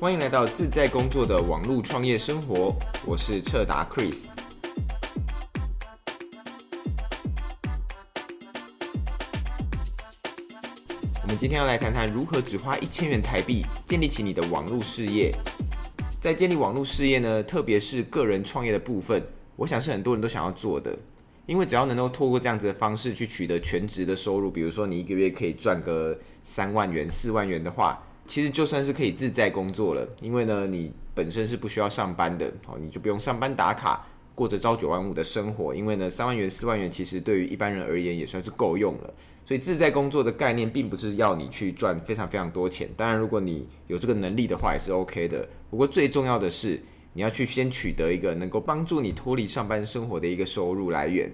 欢迎来到自在工作的网络创业生活，我是彻达 Chris。我们今天要来谈谈如何只花一千元台币建立起你的网络事业。在建立网络事业呢，特别是个人创业的部分，我想是很多人都想要做的。因为只要能够透过这样子的方式去取得全职的收入，比如说你一个月可以赚个三万元、四万元的话，其实就算是可以自在工作了。因为呢，你本身是不需要上班的，哦，你就不用上班打卡，过着朝九晚五的生活。因为呢，三万元、四万元其实对于一般人而言也算是够用了。所以自在工作的概念并不是要你去赚非常非常多钱，当然如果你有这个能力的话也是 OK 的。不过最重要的是，你要去先取得一个能够帮助你脱离上班生活的一个收入来源。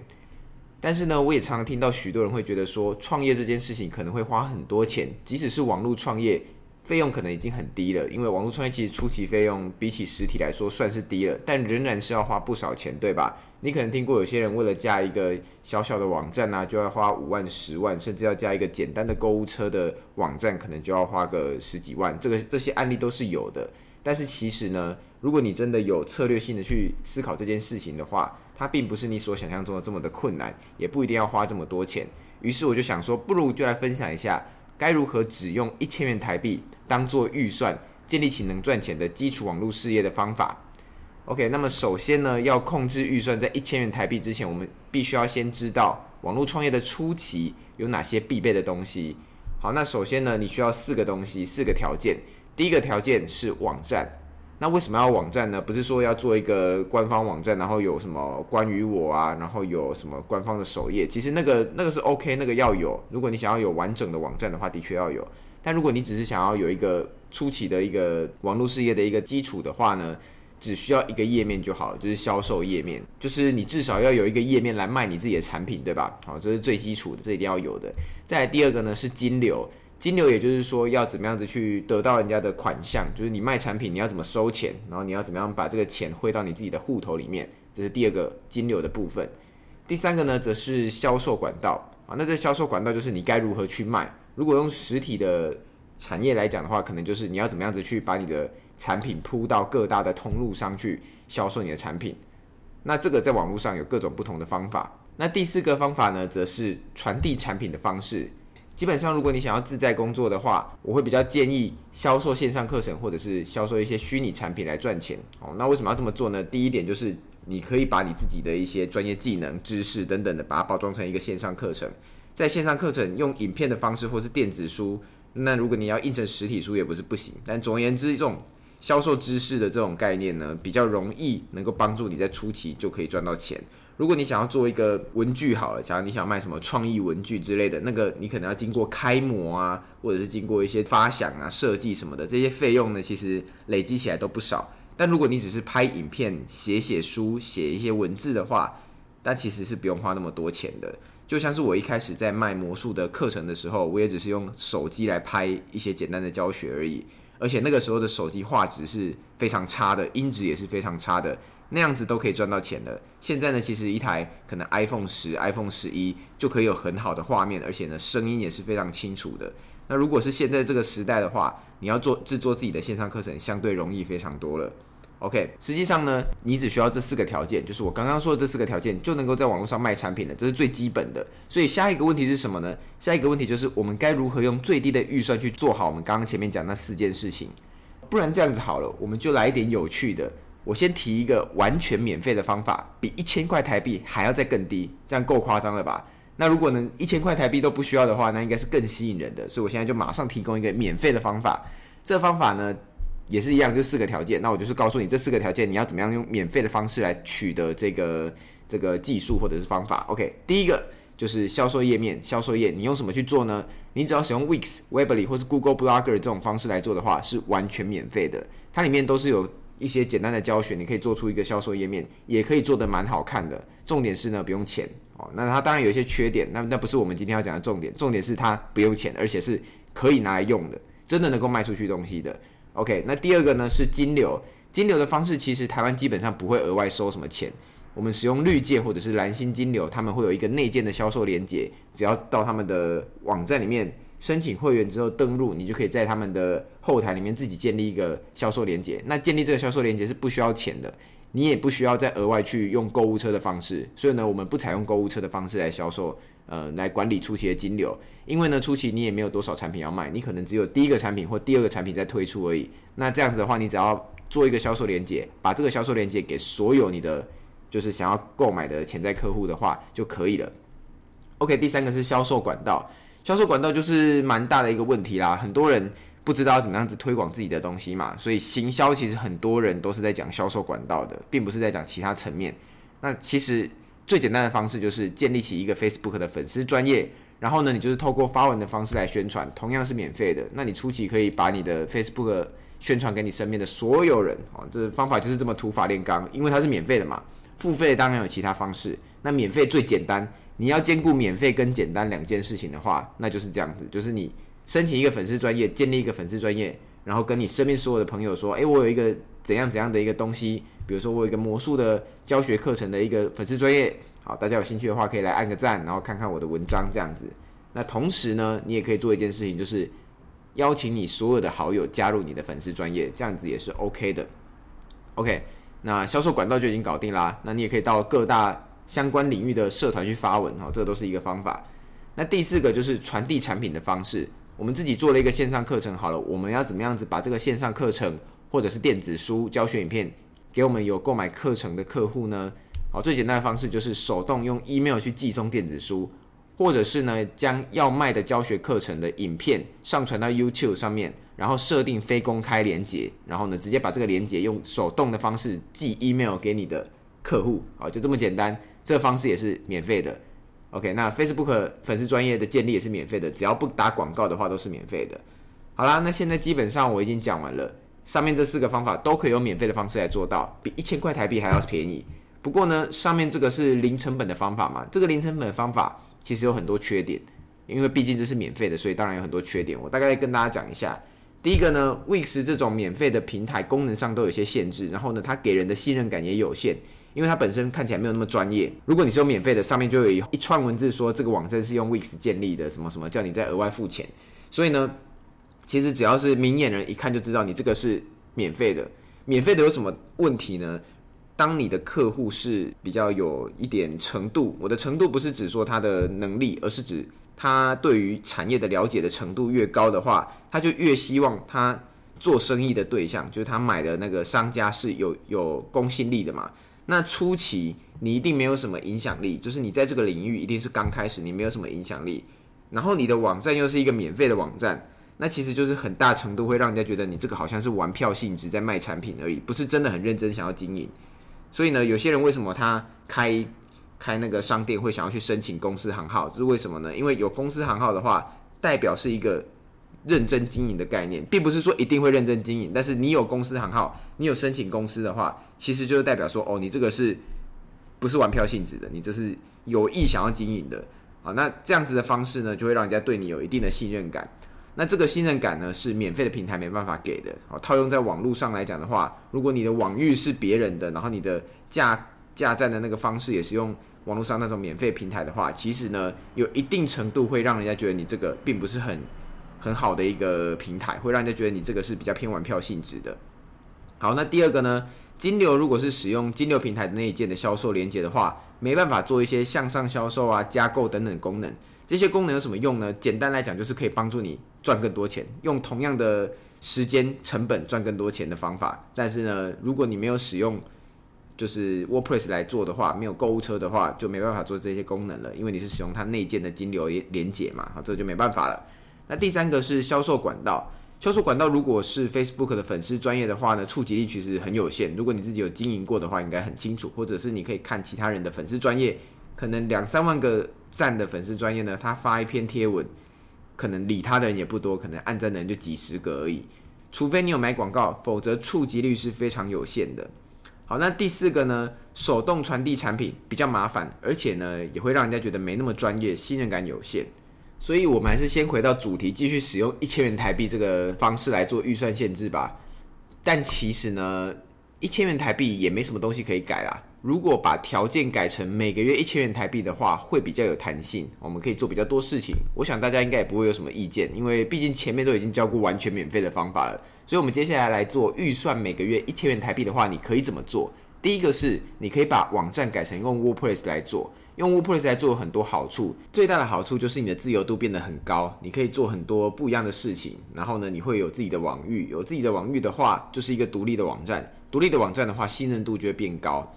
但是呢，我也常常听到许多人会觉得说，创业这件事情可能会花很多钱，即使是网络创业，费用可能已经很低了。因为网络创业其实初期费用比起实体来说算是低了，但仍然是要花不少钱，对吧？你可能听过有些人为了加一个小小的网站啊，就要花五万、十万，甚至要加一个简单的购物车的网站，可能就要花个十几万。这个这些案例都是有的。但是其实呢，如果你真的有策略性的去思考这件事情的话，它并不是你所想象中的这么的困难，也不一定要花这么多钱。于是我就想说，不如就来分享一下，该如何只用一千元台币当做预算，建立起能赚钱的基础网络事业的方法。OK，那么首先呢，要控制预算在一千元台币之前，我们必须要先知道网络创业的初期有哪些必备的东西。好，那首先呢，你需要四个东西，四个条件。第一个条件是网站，那为什么要网站呢？不是说要做一个官方网站，然后有什么关于我啊，然后有什么官方的首页，其实那个那个是 OK，那个要有。如果你想要有完整的网站的话，的确要有。但如果你只是想要有一个初期的一个网络事业的一个基础的话呢，只需要一个页面就好了，就是销售页面，就是你至少要有一个页面来卖你自己的产品，对吧？好，这是最基础的，这一定要有的。再来第二个呢是金流。金流也就是说要怎么样子去得到人家的款项，就是你卖产品你要怎么收钱，然后你要怎么样把这个钱汇到你自己的户头里面，这是第二个金流的部分。第三个呢，则是销售管道啊，那这销售管道就是你该如何去卖。如果用实体的产业来讲的话，可能就是你要怎么样子去把你的产品铺到各大的通路上去销售你的产品。那这个在网络上有各种不同的方法。那第四个方法呢，则是传递产品的方式。基本上，如果你想要自在工作的话，我会比较建议销售线上课程，或者是销售一些虚拟产品来赚钱。哦，那为什么要这么做呢？第一点就是你可以把你自己的一些专业技能、知识等等的，把它包装成一个线上课程。在线上课程用影片的方式，或是电子书，那如果你要印成实体书也不是不行。但总而言之，这种销售知识的这种概念呢，比较容易能够帮助你在初期就可以赚到钱。如果你想要做一个文具好了，假如你想卖什么创意文具之类的，那个你可能要经过开模啊，或者是经过一些发想啊、设计什么的，这些费用呢，其实累积起来都不少。但如果你只是拍影片、写写书、写一些文字的话，但其实是不用花那么多钱的。就像是我一开始在卖魔术的课程的时候，我也只是用手机来拍一些简单的教学而已，而且那个时候的手机画质是非常差的，音质也是非常差的。那样子都可以赚到钱了。现在呢，其实一台可能 iPhone 十、iPhone 十一就可以有很好的画面，而且呢，声音也是非常清楚的。那如果是现在这个时代的话，你要做制作自己的线上课程，相对容易非常多了。OK，实际上呢，你只需要这四个条件，就是我刚刚说的这四个条件，就能够在网络上卖产品了，这是最基本的。所以下一个问题是什么呢？下一个问题就是我们该如何用最低的预算去做好我们刚刚前面讲那四件事情？不然这样子好了，我们就来一点有趣的。我先提一个完全免费的方法，比一千块台币还要再更低，这样够夸张了吧？那如果能一千块台币都不需要的话，那应该是更吸引人的。所以我现在就马上提供一个免费的方法。这方法呢，也是一样，就四个条件。那我就是告诉你这四个条件，你要怎么样用免费的方式来取得这个这个技术或者是方法。OK，第一个就是销售页面，销售页你用什么去做呢？你只要使用 Wix、Weebly 或是 Google Blogger 这种方式来做的话，是完全免费的。它里面都是有。一些简单的教学，你可以做出一个销售页面，也可以做得蛮好看的。重点是呢，不用钱哦。那它当然有一些缺点，那那不是我们今天要讲的重点。重点是它不用钱，而且是可以拿来用的，真的能够卖出去东西的。OK，那第二个呢是金流，金流的方式其实台湾基本上不会额外收什么钱。我们使用绿界或者是蓝星金流，他们会有一个内建的销售连接，只要到他们的网站里面申请会员之后登录，你就可以在他们的后台里面自己建立一个销售连接。那建立这个销售连接是不需要钱的，你也不需要再额外去用购物车的方式。所以呢，我们不采用购物车的方式来销售，呃，来管理初期的金流。因为呢，初期你也没有多少产品要卖，你可能只有第一个产品或第二个产品在推出而已。那这样子的话，你只要做一个销售连接，把这个销售连接给所有你的就是想要购买的潜在客户的话就可以了。OK，第三个是销售管道，销售管道就是蛮大的一个问题啦。很多人不知道怎么样子推广自己的东西嘛，所以行销其实很多人都是在讲销售管道的，并不是在讲其他层面。那其实最简单的方式就是建立起一个 Facebook 的粉丝专业，然后呢，你就是透过发文的方式来宣传，同样是免费的。那你初期可以把你的 Facebook 宣传给你身边的所有人哦，这方法就是这么土法炼钢，因为它是免费的嘛。付费当然有其他方式，那免费最简单。你要兼顾免费跟简单两件事情的话，那就是这样子，就是你申请一个粉丝专业，建立一个粉丝专业，然后跟你身边所有的朋友说，诶，我有一个怎样怎样的一个东西，比如说我有一个魔术的教学课程的一个粉丝专业，好，大家有兴趣的话可以来按个赞，然后看看我的文章这样子。那同时呢，你也可以做一件事情，就是邀请你所有的好友加入你的粉丝专业，这样子也是 OK 的。OK，那销售管道就已经搞定啦，那你也可以到各大。相关领域的社团去发文哈，这都是一个方法。那第四个就是传递产品的方式。我们自己做了一个线上课程，好了，我们要怎么样子把这个线上课程或者是电子书、教学影片给我们有购买课程的客户呢？好，最简单的方式就是手动用 email 去寄送电子书，或者是呢将要卖的教学课程的影片上传到 YouTube 上面，然后设定非公开连接，然后呢直接把这个连接用手动的方式寄 email 给你的客户，好，就这么简单。这方式也是免费的，OK？那 Facebook 粉丝专业的建立也是免费的，只要不打广告的话都是免费的。好啦，那现在基本上我已经讲完了，上面这四个方法都可以用免费的方式来做到，比一千块台币还要便宜。不过呢，上面这个是零成本的方法嘛，这个零成本的方法其实有很多缺点，因为毕竟这是免费的，所以当然有很多缺点。我大概跟大家讲一下，第一个呢，Wix 这种免费的平台功能上都有些限制，然后呢，它给人的信任感也有限。因为它本身看起来没有那么专业。如果你是用免费的，上面就有一串文字说这个网站是用 Wix 建立的，什么什么叫你再额外付钱。所以呢，其实只要是明眼人一看就知道你这个是免费的。免费的有什么问题呢？当你的客户是比较有一点程度，我的程度不是指说他的能力，而是指他对于产业的了解的程度越高的话，他就越希望他做生意的对象，就是他买的那个商家是有有公信力的嘛。那初期你一定没有什么影响力，就是你在这个领域一定是刚开始，你没有什么影响力。然后你的网站又是一个免费的网站，那其实就是很大程度会让人家觉得你这个好像是玩票性质在卖产品而已，不是真的很认真想要经营。所以呢，有些人为什么他开开那个商店会想要去申请公司行号，这是为什么呢？因为有公司行号的话，代表是一个。认真经营的概念，并不是说一定会认真经营，但是你有公司行号，你有申请公司的话，其实就是代表说，哦，你这个是不是玩票性质的？你这是有意想要经营的。好，那这样子的方式呢，就会让人家对你有一定的信任感。那这个信任感呢，是免费的平台没办法给的。好，套用在网络上来讲的话，如果你的网域是别人的，然后你的架架站的那个方式也是用网络上那种免费平台的话，其实呢，有一定程度会让人家觉得你这个并不是很。很好的一个平台，会让人家觉得你这个是比较偏玩票性质的。好，那第二个呢，金流如果是使用金流平台的那一件的销售连接的话，没办法做一些向上销售啊、加购等等功能。这些功能有什么用呢？简单来讲，就是可以帮助你赚更多钱，用同样的时间成本赚更多钱的方法。但是呢，如果你没有使用就是 WordPress 来做的话，没有购物车的话，就没办法做这些功能了，因为你是使用它内建的金流连结嘛，好，这就没办法了。那第三个是销售管道，销售管道如果是 Facebook 的粉丝专业的话呢，触及率其实很有限。如果你自己有经营过的话，应该很清楚，或者是你可以看其他人的粉丝专业，可能两三万个赞的粉丝专业呢，他发一篇贴文，可能理他的人也不多，可能按赞的人就几十个而已。除非你有买广告，否则触及率是非常有限的。好，那第四个呢，手动传递产品比较麻烦，而且呢也会让人家觉得没那么专业，信任感有限。所以，我们还是先回到主题，继续使用一千元台币这个方式来做预算限制吧。但其实呢，一千元台币也没什么东西可以改啦。如果把条件改成每个月一千元台币的话，会比较有弹性，我们可以做比较多事情。我想大家应该也不会有什么意见，因为毕竟前面都已经教过完全免费的方法了。所以，我们接下来来做预算每个月一千元台币的话，你可以怎么做？第一个是你可以把网站改成用 WordPress 来做，用 WordPress 来做很多好处。最大的好处就是你的自由度变得很高，你可以做很多不一样的事情。然后呢，你会有自己的网域，有自己的网域的话，就是一个独立的网站。独立的网站的话，信任度就会变高。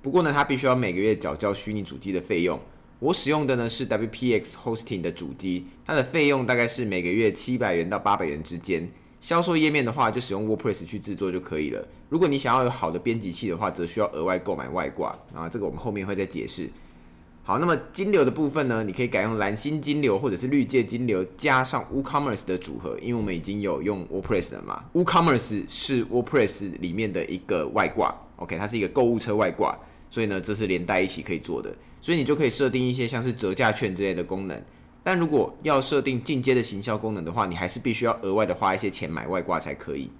不过呢，它必须要每个月缴交虚拟主机的费用。我使用的呢是 WPX Hosting 的主机，它的费用大概是每个月七百元到八百元之间。销售页面的话，就使用 WordPress 去制作就可以了。如果你想要有好的编辑器的话，则需要额外购买外挂。啊，这个我们后面会再解释。好，那么金流的部分呢，你可以改用蓝星金流或者是绿界金流，加上 WooCommerce 的组合，因为我们已经有用 WordPress 了嘛。WooCommerce 是 WordPress 里面的一个外挂，OK，它是一个购物车外挂。所以呢，这是连带一起可以做的，所以你就可以设定一些像是折价券之类的功能。但如果要设定进阶的行销功能的话，你还是必须要额外的花一些钱买外挂才可以。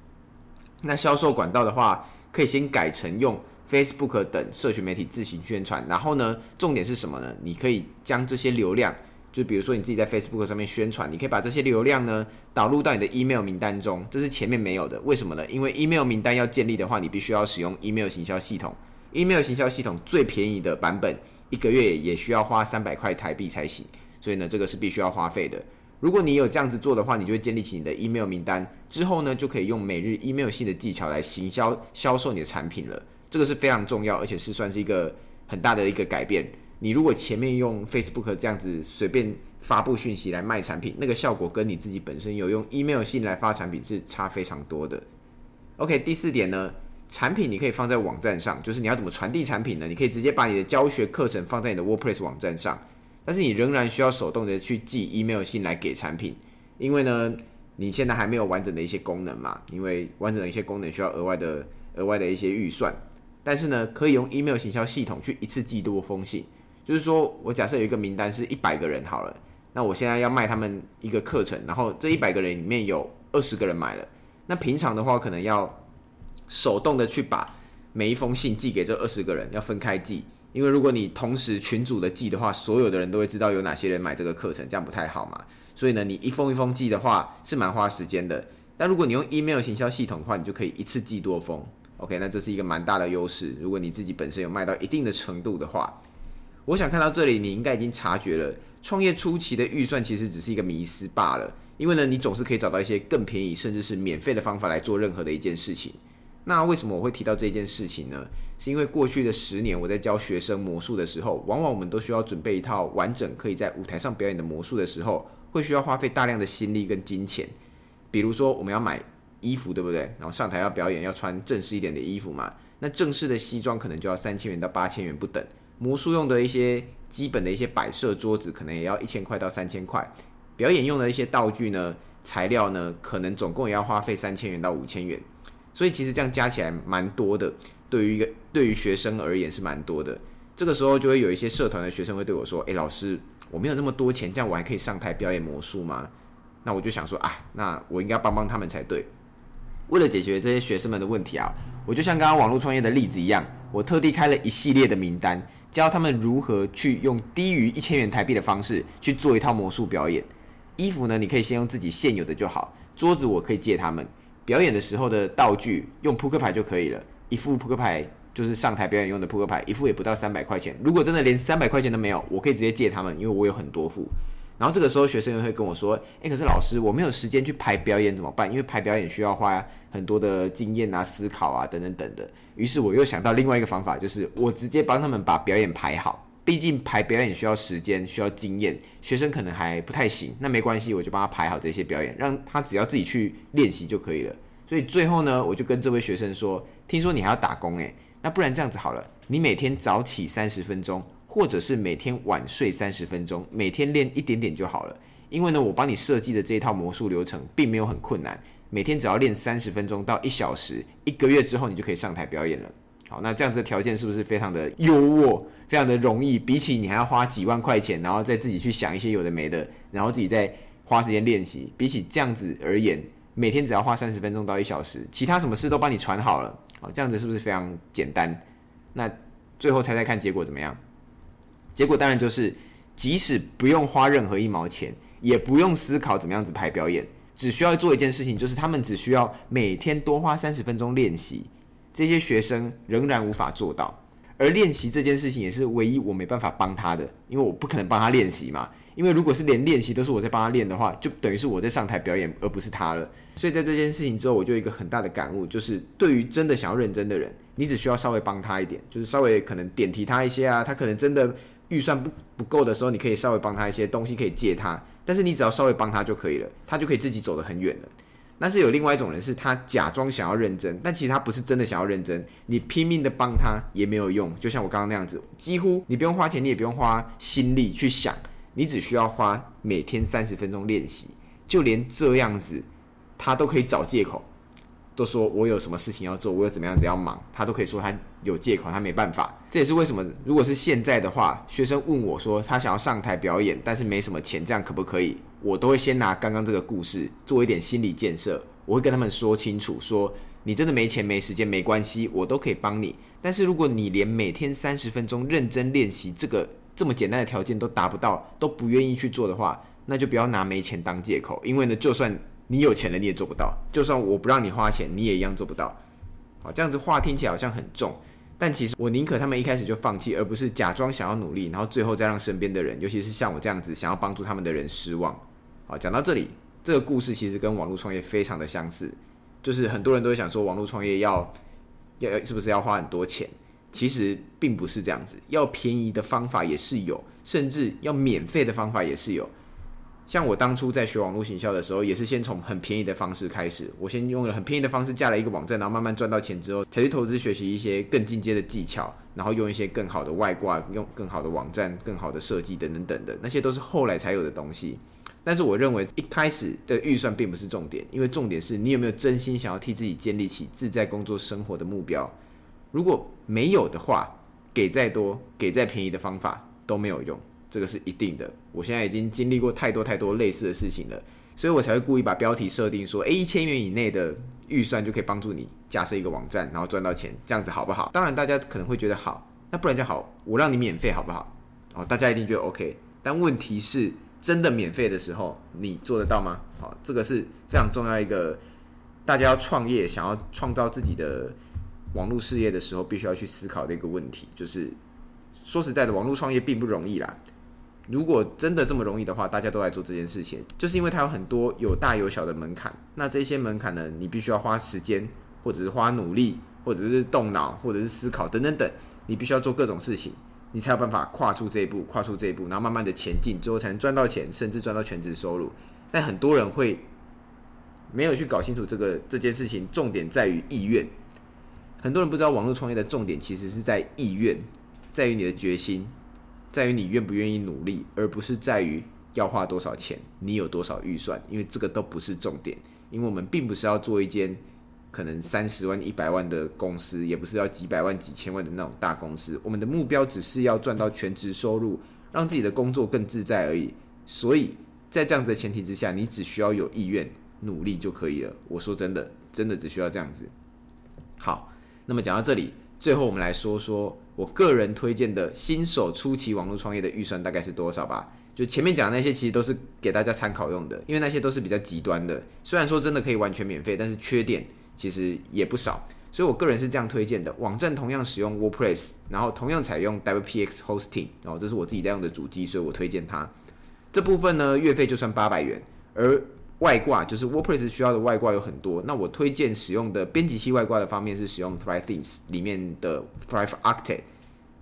那销售管道的话，可以先改成用 Facebook 等社群媒体自行宣传。然后呢，重点是什么呢？你可以将这些流量，就比如说你自己在 Facebook 上面宣传，你可以把这些流量呢导入到你的 email 名单中。这是前面没有的，为什么呢？因为 email 名单要建立的话，你必须要使用 email 行销系统。email 行销系统最便宜的版本，一个月也需要花三百块台币才行，所以呢，这个是必须要花费的。如果你有这样子做的话，你就会建立起你的 email 名单，之后呢，就可以用每日 email 信的技巧来行销销售你的产品了。这个是非常重要，而且是算是一个很大的一个改变。你如果前面用 Facebook 这样子随便发布讯息来卖产品，那个效果跟你自己本身有用 email 信来发产品是差非常多的。OK，第四点呢？产品你可以放在网站上，就是你要怎么传递产品呢？你可以直接把你的教学课程放在你的 WordPress 网站上，但是你仍然需要手动的去寄 email 信来给产品，因为呢，你现在还没有完整的一些功能嘛，因为完整的一些功能需要额外的额外的一些预算，但是呢，可以用 email 行销系统去一次寄多封信，就是说我假设有一个名单是一百个人好了，那我现在要卖他们一个课程，然后这一百个人里面有二十个人买了，那平常的话可能要。手动的去把每一封信寄给这二十个人，要分开寄，因为如果你同时群组的寄的话，所有的人都会知道有哪些人买这个课程，这样不太好嘛。所以呢，你一封一封寄的话是蛮花时间的。但如果你用 email 行销系统的话，你就可以一次寄多封。OK，那这是一个蛮大的优势。如果你自己本身有卖到一定的程度的话，我想看到这里，你应该已经察觉了，创业初期的预算其实只是一个迷思罢了。因为呢，你总是可以找到一些更便宜甚至是免费的方法来做任何的一件事情。那为什么我会提到这件事情呢？是因为过去的十年，我在教学生魔术的时候，往往我们都需要准备一套完整可以在舞台上表演的魔术的时候，会需要花费大量的心力跟金钱。比如说，我们要买衣服，对不对？然后上台要表演，要穿正式一点的衣服嘛。那正式的西装可能就要三千元到八千元不等。魔术用的一些基本的一些摆设桌子，可能也要一千块到三千块。表演用的一些道具呢，材料呢，可能总共也要花费三千元到五千元。所以其实这样加起来蛮多的，对于一个对于学生而言是蛮多的。这个时候就会有一些社团的学生会对我说：“诶，老师，我没有那么多钱，这样我还可以上台表演魔术吗？”那我就想说啊，那我应该帮帮他们才对。为了解决这些学生们的问题啊，我就像刚刚网络创业的例子一样，我特地开了一系列的名单，教他们如何去用低于一千元台币的方式去做一套魔术表演。衣服呢，你可以先用自己现有的就好；桌子我可以借他们。表演的时候的道具用扑克牌就可以了，一副扑克牌就是上台表演用的扑克牌，一副也不到三百块钱。如果真的连三百块钱都没有，我可以直接借他们，因为我有很多副。然后这个时候学生又会跟我说：“诶，可是老师，我没有时间去排表演怎么办？因为排表演需要花很多的经验啊、思考啊等等等的。”于是我又想到另外一个方法，就是我直接帮他们把表演排好。毕竟排表演需要时间，需要经验，学生可能还不太行，那没关系，我就帮他排好这些表演，让他只要自己去练习就可以了。所以最后呢，我就跟这位学生说：“听说你还要打工诶，那不然这样子好了，你每天早起三十分钟，或者是每天晚睡三十分钟，每天练一点点就好了。因为呢，我帮你设计的这一套魔术流程并没有很困难，每天只要练三十分钟到一小时，一个月之后你就可以上台表演了。好，那这样子的条件是不是非常的优渥？”非常的容易，比起你还要花几万块钱，然后再自己去想一些有的没的，然后自己再花时间练习，比起这样子而言，每天只要花三十分钟到一小时，其他什么事都帮你传好了。好，这样子是不是非常简单？那最后猜猜看结果怎么样？结果当然就是，即使不用花任何一毛钱，也不用思考怎么样子排表演，只需要做一件事情，就是他们只需要每天多花三十分钟练习。这些学生仍然无法做到，而练习这件事情也是唯一我没办法帮他的，因为我不可能帮他练习嘛。因为如果是连练习都是我在帮他练的话，就等于是我在上台表演，而不是他了。所以在这件事情之后，我就有一个很大的感悟，就是对于真的想要认真的人，你只需要稍微帮他一点，就是稍微可能点题他一些啊，他可能真的预算不不够的时候，你可以稍微帮他一些东西，可以借他，但是你只要稍微帮他就可以了，他就可以自己走得很远了。那是有另外一种人，是他假装想要认真，但其实他不是真的想要认真。你拼命的帮他也没有用，就像我刚刚那样子，几乎你不用花钱，你也不用花心力去想，你只需要花每天三十分钟练习，就连这样子，他都可以找借口，都说我有什么事情要做，我有怎么样子要忙，他都可以说他有借口，他没办法。这也是为什么，如果是现在的话，学生问我说他想要上台表演，但是没什么钱，这样可不可以？我都会先拿刚刚这个故事做一点心理建设，我会跟他们说清楚，说你真的没钱没时间没关系，我都可以帮你。但是如果你连每天三十分钟认真练习这个这么简单的条件都达不到，都不愿意去做的话，那就不要拿没钱当借口。因为呢，就算你有钱了，你也做不到；就算我不让你花钱，你也一样做不到。好，这样子话听起来好像很重，但其实我宁可他们一开始就放弃，而不是假装想要努力，然后最后再让身边的人，尤其是像我这样子想要帮助他们的人失望。好，讲到这里，这个故事其实跟网络创业非常的相似，就是很多人都会想说，网络创业要要是不是要花很多钱？其实并不是这样子，要便宜的方法也是有，甚至要免费的方法也是有。像我当初在学网络行销的时候，也是先从很便宜的方式开始，我先用了很便宜的方式架了一个网站，然后慢慢赚到钱之后，才去投资学习一些更进阶的技巧，然后用一些更好的外挂，用更好的网站、更好的设计等等等等，那些都是后来才有的东西。但是我认为一开始的预算并不是重点，因为重点是你有没有真心想要替自己建立起自在工作生活的目标。如果没有的话，给再多、给再便宜的方法都没有用，这个是一定的。我现在已经经历过太多太多类似的事情了，所以我才会故意把标题设定说：诶，一千元以内的预算就可以帮助你架设一个网站，然后赚到钱，这样子好不好？当然大家可能会觉得好，那不然就好，我让你免费好不好？哦，大家一定觉得 OK，但问题是。真的免费的时候，你做得到吗？好，这个是非常重要一个，大家要创业、想要创造自己的网络事业的时候，必须要去思考的一个问题。就是说实在的，网络创业并不容易啦。如果真的这么容易的话，大家都来做这件事情，就是因为它有很多有大有小的门槛。那这些门槛呢，你必须要花时间，或者是花努力，或者是动脑，或者是思考等等等，你必须要做各种事情。你才有办法跨出这一步，跨出这一步，然后慢慢的前进，之后才能赚到钱，甚至赚到全职收入。但很多人会没有去搞清楚这个这件事情，重点在于意愿。很多人不知道网络创业的重点其实是在意愿，在于你的决心，在于你愿不愿意努力，而不是在于要花多少钱，你有多少预算，因为这个都不是重点。因为我们并不是要做一间。可能三十万、一百万的公司，也不是要几百万、几千万的那种大公司。我们的目标只是要赚到全职收入，让自己的工作更自在而已。所以在这样子的前提之下，你只需要有意愿、努力就可以了。我说真的，真的只需要这样子。好，那么讲到这里，最后我们来说说我个人推荐的新手初期网络创业的预算大概是多少吧。就前面讲的那些，其实都是给大家参考用的，因为那些都是比较极端的。虽然说真的可以完全免费，但是缺点。其实也不少，所以我个人是这样推荐的：网站同样使用 WordPress，然后同样采用 WPX Hosting，然后这是我自己在用的主机，所以我推荐它。这部分呢，月费就算八百元，而外挂就是 WordPress 需要的外挂有很多。那我推荐使用的编辑器外挂的方面是使用 Thrive Themes 里面的 Thrive Architect。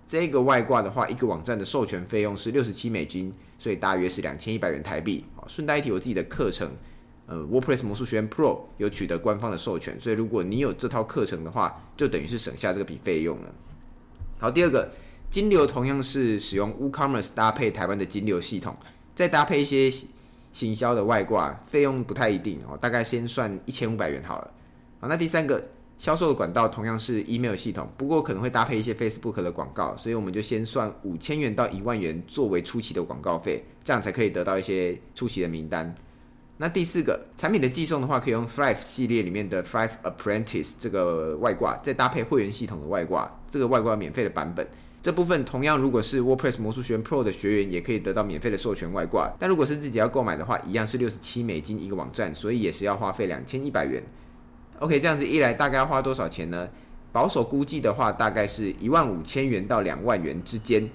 这个外挂的话，一个网站的授权费用是六十七美金，所以大约是两千一百元台币。顺带一提，我自己的课程。呃，WordPress 魔术学院 Pro 有取得官方的授权，所以如果你有这套课程的话，就等于是省下这笔费用了。好，第二个，金流同样是使用 WooCommerce 搭配台湾的金流系统，再搭配一些行销的外挂，费用不太一定哦，大概先算一千五百元好了。好，那第三个，销售的管道同样是 email 系统，不过可能会搭配一些 Facebook 的广告，所以我们就先算五千元到一万元作为初期的广告费，这样才可以得到一些初期的名单。那第四个产品的寄送的话，可以用 Thrive 系列里面的 Thrive Apprentice 这个外挂，再搭配会员系统的外挂，这个外挂免费的版本。这部分同样，如果是 WordPress 魔术学院 Pro 的学员，也可以得到免费的授权外挂。但如果是自己要购买的话，一样是六十七美金一个网站，所以也是要花费两千一百元。OK，这样子一来，大概要花多少钱呢？保守估计的话，大概是一万五千元到两万元之间。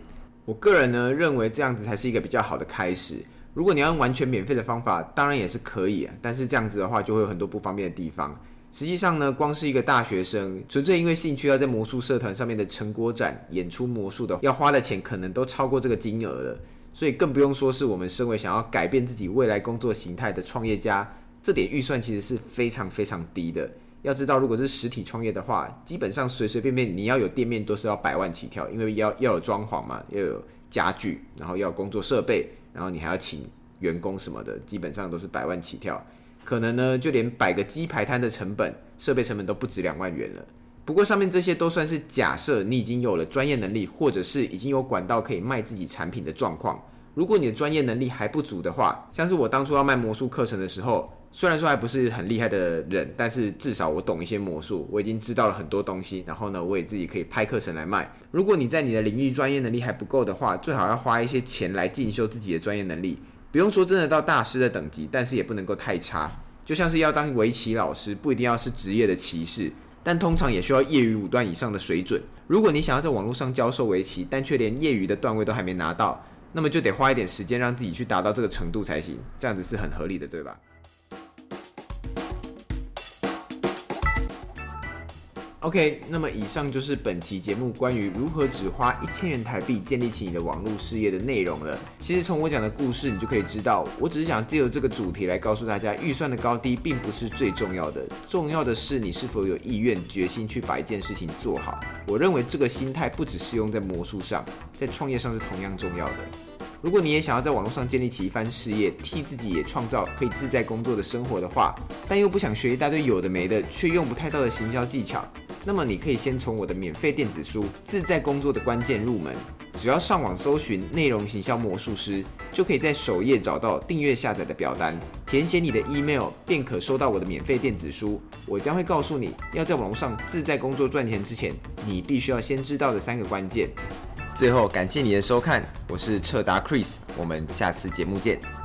我个人呢，认为这样子才是一个比较好的开始。如果你要用完全免费的方法，当然也是可以，但是这样子的话就会有很多不方便的地方。实际上呢，光是一个大学生，纯粹因为兴趣要在魔术社团上面的成果展演出魔术的，要花的钱可能都超过这个金额了。所以更不用说是我们身为想要改变自己未来工作形态的创业家，这点预算其实是非常非常低的。要知道，如果是实体创业的话，基本上随随便便你要有店面都是要百万起跳，因为要要有装潢嘛，要有家具，然后要工作设备。然后你还要请员工什么的，基本上都是百万起跳，可能呢就连摆个鸡排摊的成本、设备成本都不止两万元了。不过上面这些都算是假设你已经有了专业能力，或者是已经有管道可以卖自己产品的状况。如果你的专业能力还不足的话，像是我当初要卖魔术课程的时候。虽然说还不是很厉害的人，但是至少我懂一些魔术，我已经知道了很多东西。然后呢，我也自己可以拍课程来卖。如果你在你的领域专业能力还不够的话，最好要花一些钱来进修自己的专业能力。不用说真的到大师的等级，但是也不能够太差。就像是要当围棋老师，不一定要是职业的棋士，但通常也需要业余五段以上的水准。如果你想要在网络上教授围棋，但却连业余的段位都还没拿到，那么就得花一点时间让自己去达到这个程度才行。这样子是很合理的，对吧？OK，那么以上就是本期节目关于如何只花一千元台币建立起你的网络事业的内容了。其实从我讲的故事，你就可以知道，我只是想借由这个主题来告诉大家，预算的高低并不是最重要的，重要的是你是否有意愿、决心去把一件事情做好。我认为这个心态不只适用在魔术上，在创业上是同样重要的。如果你也想要在网络上建立起一番事业，替自己也创造可以自在工作的生活的话，但又不想学一大堆有的没的，却用不太到的行销技巧。那么你可以先从我的免费电子书《自在工作的关键》入门，只要上网搜寻“内容行销魔术师”，就可以在首页找到订阅下载的表单，填写你的 email，便可收到我的免费电子书。我将会告诉你要在网络上自在工作赚钱之前，你必须要先知道的三个关键。最后，感谢你的收看，我是彻达 Chris，我们下次节目见。